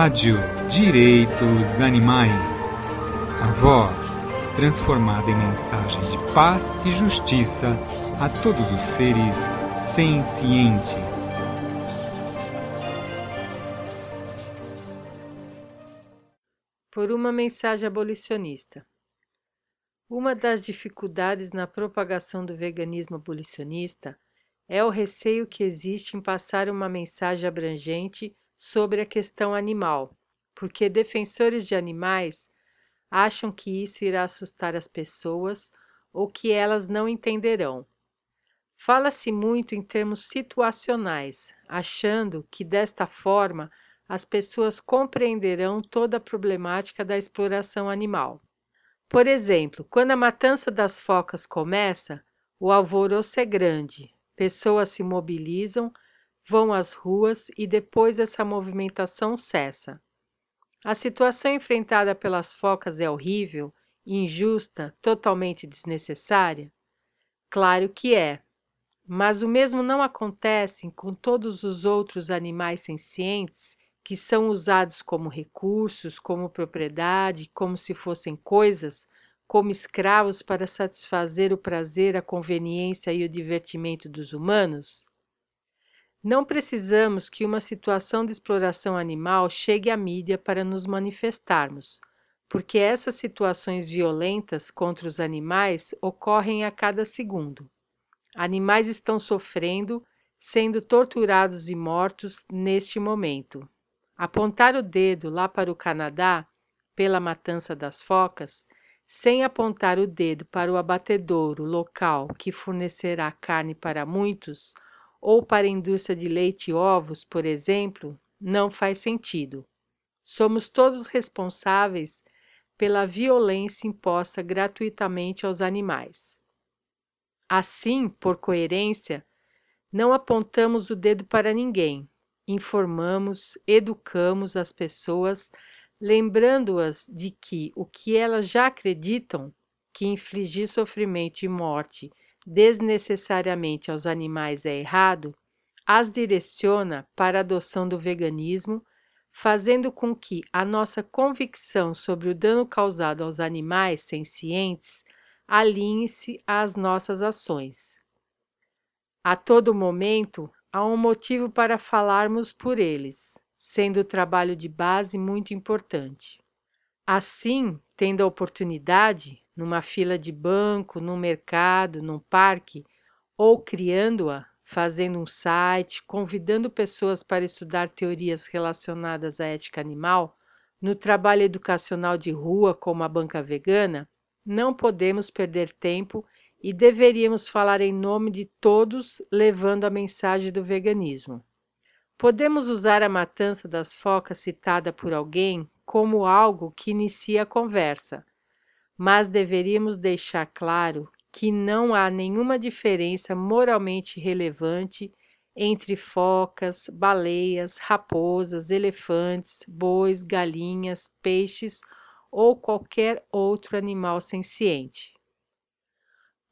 Rádio Direitos Animais. A voz transformada em mensagem de paz e justiça a todos os seres sencientes. Por uma mensagem abolicionista. Uma das dificuldades na propagação do veganismo abolicionista é o receio que existe em passar uma mensagem abrangente sobre a questão animal, porque defensores de animais acham que isso irá assustar as pessoas ou que elas não entenderão. Fala-se muito em termos situacionais, achando que desta forma as pessoas compreenderão toda a problemática da exploração animal. Por exemplo, quando a matança das focas começa, o alvoroço é grande, pessoas se mobilizam, vão às ruas e depois essa movimentação cessa. A situação enfrentada pelas focas é horrível, injusta, totalmente desnecessária? Claro que é. Mas o mesmo não acontece com todos os outros animais sencientes que são usados como recursos, como propriedade, como se fossem coisas, como escravos para satisfazer o prazer, a conveniência e o divertimento dos humanos? Não precisamos que uma situação de exploração animal chegue à mídia para nos manifestarmos, porque essas situações violentas contra os animais ocorrem a cada segundo. Animais estão sofrendo, sendo torturados e mortos neste momento. Apontar o dedo lá para o Canadá, pela matança das focas, sem apontar o dedo para o abatedouro local que fornecerá carne para muitos, ou para a indústria de leite e ovos, por exemplo, não faz sentido. Somos todos responsáveis pela violência imposta gratuitamente aos animais. Assim, por coerência, não apontamos o dedo para ninguém, informamos, educamos as pessoas, lembrando-as de que o que elas já acreditam, que infligir sofrimento e morte desnecessariamente aos animais é errado, as direciona para a adoção do veganismo, fazendo com que a nossa convicção sobre o dano causado aos animais sencientes alinhe-se às nossas ações. A todo momento, há um motivo para falarmos por eles, sendo o trabalho de base muito importante. Assim, tendo a oportunidade, numa fila de banco, num mercado, num parque, ou criando-a, fazendo um site, convidando pessoas para estudar teorias relacionadas à ética animal, no trabalho educacional de rua como a banca vegana, não podemos perder tempo e deveríamos falar em nome de todos, levando a mensagem do veganismo. Podemos usar a matança das focas citada por alguém como algo que inicia a conversa, mas deveríamos deixar claro que não há nenhuma diferença moralmente relevante entre focas, baleias, raposas, elefantes, bois, galinhas, peixes ou qualquer outro animal senciente.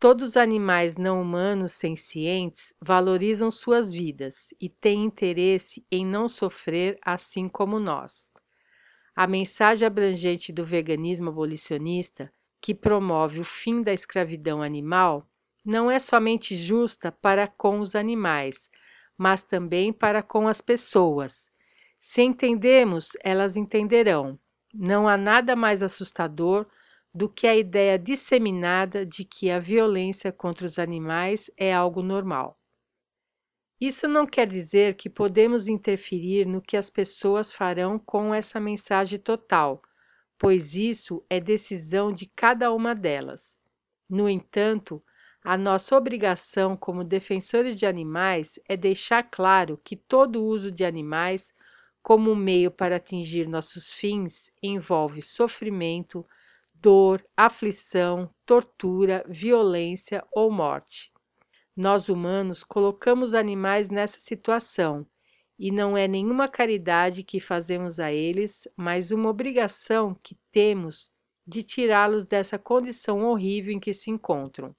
Todos os animais não humanos sencientes valorizam suas vidas e têm interesse em não sofrer assim como nós. A mensagem abrangente do veganismo abolicionista, que promove o fim da escravidão animal, não é somente justa para com os animais, mas também para com as pessoas. Se entendemos, elas entenderão. Não há nada mais assustador do que a ideia disseminada de que a violência contra os animais é algo normal. Isso não quer dizer que podemos interferir no que as pessoas farão com essa mensagem total, pois isso é decisão de cada uma delas. No entanto, a nossa obrigação como defensores de animais é deixar claro que todo uso de animais como meio para atingir nossos fins envolve sofrimento, dor, aflição, tortura, violência ou morte. Nós humanos colocamos animais nessa situação e não é nenhuma caridade que fazemos a eles, mas uma obrigação que temos de tirá-los dessa condição horrível em que se encontram.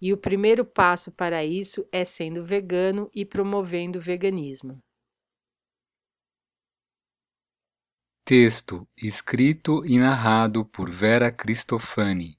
E o primeiro passo para isso é sendo vegano e promovendo o veganismo. Texto escrito e narrado por Vera Cristofani.